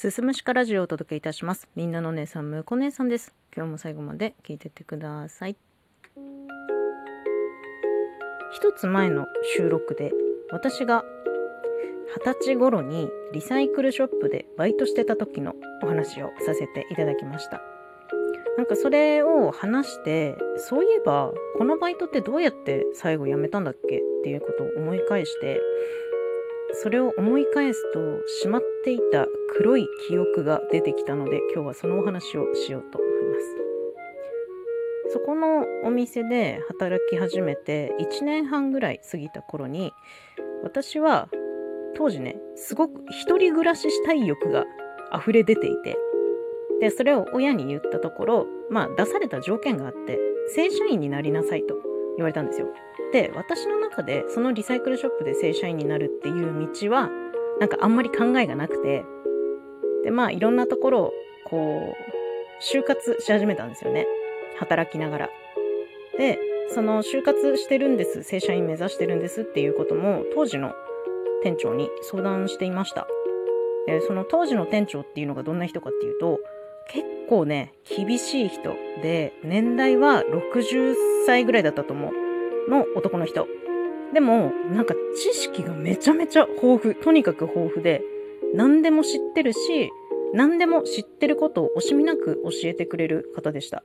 すすむしかラジオをお届けいたします。みんなの姉さん、むこ姉さんです。今日も最後まで聞いててください。一つ前の収録で、私が二十歳頃にリサイクルショップでバイトしてた時のお話をさせていただきました。なんかそれを話して、そういえば、このバイトってどうやって最後辞めたんだっけっていうことを思い返して、それを思い返すと、しまっていた黒い記憶が出てきたので、今日はそのお話をしようと思います。そこのお店で働き始めて1年半ぐらい過ぎた頃に、私は当時ね、すごく一人暮らししたい欲が溢れ出ていて、で、それを親に言ったところ、まあ出された条件があって、正社員になりなさいと言われたんですよ。で、私の中でそのリサイクルショップで正社員になるっていう道は、なんかあんまり考えがなくて、で、まあいろんなところを、こう、就活し始めたんですよね。働きながら。で、その就活してるんです、正社員目指してるんですっていうことも、当時の店長に相談していました。で、その当時の店長っていうのがどんな人かっていうと、結構ね、厳しい人で、年代は60歳ぐらいだったと思う。の男の人。でも、なんか知識がめちゃめちゃ豊富。とにかく豊富で、何でも知ってるし、何でも知ってることを惜しみなく教えてくれる方でした。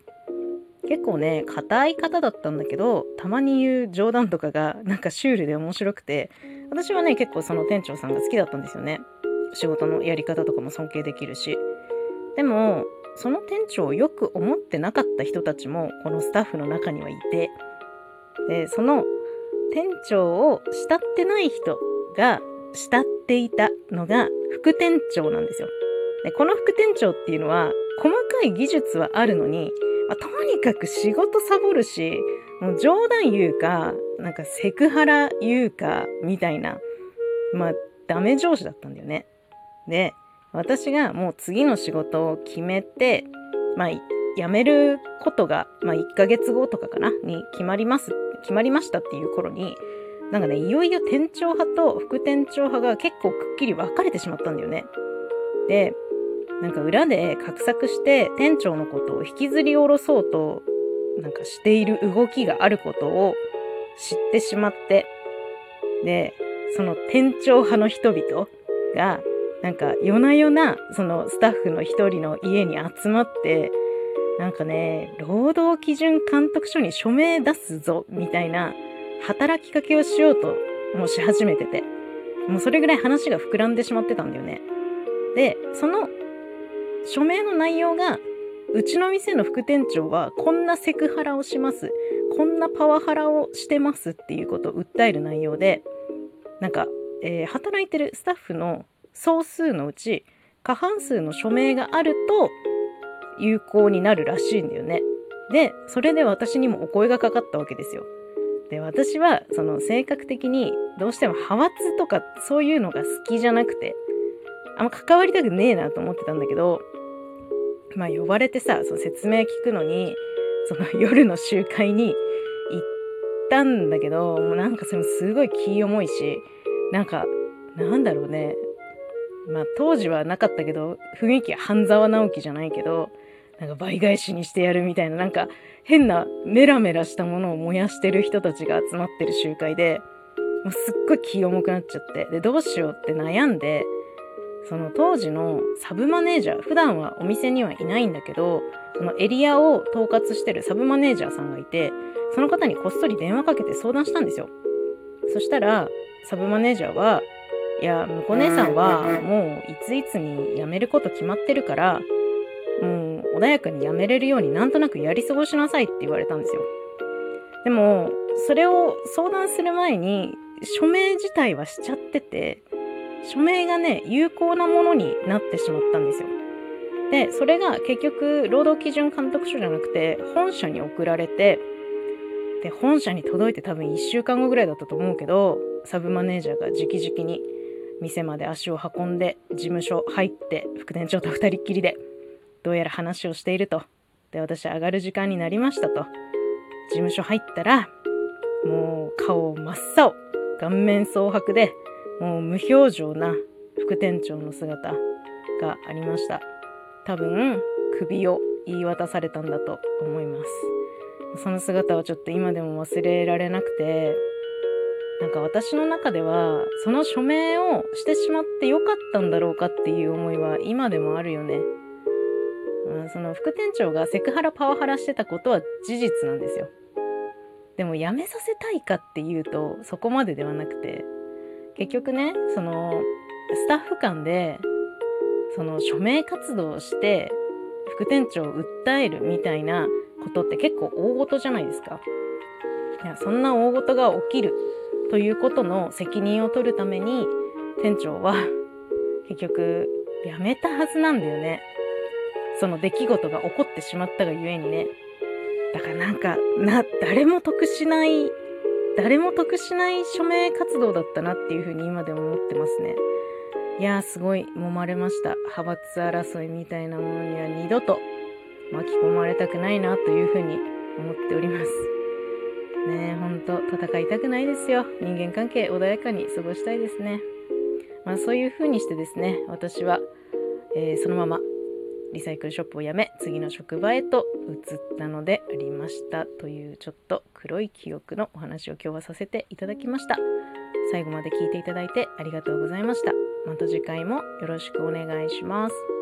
結構ね、硬い方だったんだけど、たまに言う冗談とかが なんかシュールで面白くて、私はね、結構その店長さんが好きだったんですよね。仕事のやり方とかも尊敬できるし。でも、その店長をよく思ってなかった人たちも、このスタッフの中にはいて、で、その店長を慕ってない人が慕っていたのが副店長なんですよ。で、この副店長っていうのは、細かい技術はあるのに、まあ、とにかく仕事サボるし、もう冗談言うか、なんかセクハラ言うか、みたいな、まあ、ダメ上司だったんだよね。で、私がもう次の仕事を決めて、まあ、辞めることが、まあ、1ヶ月後とかかな、に決まります、決まりましたっていう頃に、なんかね、いよいよ店長派と副店長派が結構くっきり分かれてしまったんだよね。で、なんか裏で画策して店長のことを引きずり下ろそうと、なんかしている動きがあることを知ってしまって、で、その店長派の人々が、なんか夜な夜なそのスタッフの一人の家に集まって、なんかね、労働基準監督署に署名出すぞ、みたいな働きかけをしようともし始めてて、もうそれぐらい話が膨らんでしまってたんだよね。で、その署名の内容が、うちの店の副店長はこんなセクハラをします。こんなパワハラをしてますっていうことを訴える内容で、なんか、えー働いてるスタッフの総数のうち過半数の署名があると有効になるらしいんだよね。で、それで私にもお声がかかったわけですよ。で、私はその性格的にどうしても派閥とかそういうのが好きじゃなくて、あんま関わりたくねえなと思ってたんだけど、まあ呼ばれてさ、その説明聞くのに、その夜の集会に行ったんだけど、もうなんかそれもすごい気重いし、なんか、なんだろうね。まあ当時はなかったけど、雰囲気は半沢直樹じゃないけど、なんか倍返しにしてやるみたいな、なんか変なメラメラしたものを燃やしてる人たちが集まってる集会で、もうすっごい気重くなっちゃって、で、どうしようって悩んで、その当時のサブマネージャー、普段はお店にはいないんだけど、そのエリアを統括してるサブマネージャーさんがいて、その方にこっそり電話かけて相談したんですよ。そしたら、サブマネージャーは、いや、向こう姉さんはもういついつに辞めること決まってるから、もう穏やかに辞めれるようになんとなくやり過ごしなさいって言われたんですよ。でも、それを相談する前に、署名自体はしちゃってて、署名がね、有効なものになってしまったんですよ。で、それが結局、労働基準監督署じゃなくて、本社に送られて、で、本社に届いて多分1週間後ぐらいだったと思うけど、サブマネージャーが直々に店まで足を運んで、事務所入って、副店長と二人っきりで、どうやら話をしていると。で、私上がる時間になりましたと。事務所入ったら、もう顔真っ青、顔面蒼白で、もう無表情な副店長の姿がありました。多分首を言い渡されたんだと思います。その姿はちょっと今でも忘れられなくてなんか私の中ではその署名をしてしまってよかったんだろうかっていう思いは今でもあるよね、うん、その副店長がセクハラパワハラしてたことは事実なんですよ。でも辞めさせたいかっていうとそこまでではなくて結局ねそのスタッフ間でその署名活動をして副店長を訴えるみたいなことって結構大事じゃないですか。いやそんな大事が起きるということの責任を取るために店長は結局辞めたはずなんだよね。その出来事が起こってしまったがゆえにね。だからなんかな誰も得しない誰も得しない署名活動だったなっていうふうに今でも思ってますね。いやーすごい揉まれました。派閥争いみたいなものには二度と巻き込まれたくないなというふうに思っております。ねえほんと戦いたくないですよ。人間関係穏やかに過ごしたいですね。まあそういうふうにしてですね私は、えー、そのままリサイクルショップを辞め次の職場へと移ったのでありましたというちょっと黒い記憶のお話を今日はさせていただきました。最後まで聞いていただいてありがとうございました。また次回もよろしくお願いします。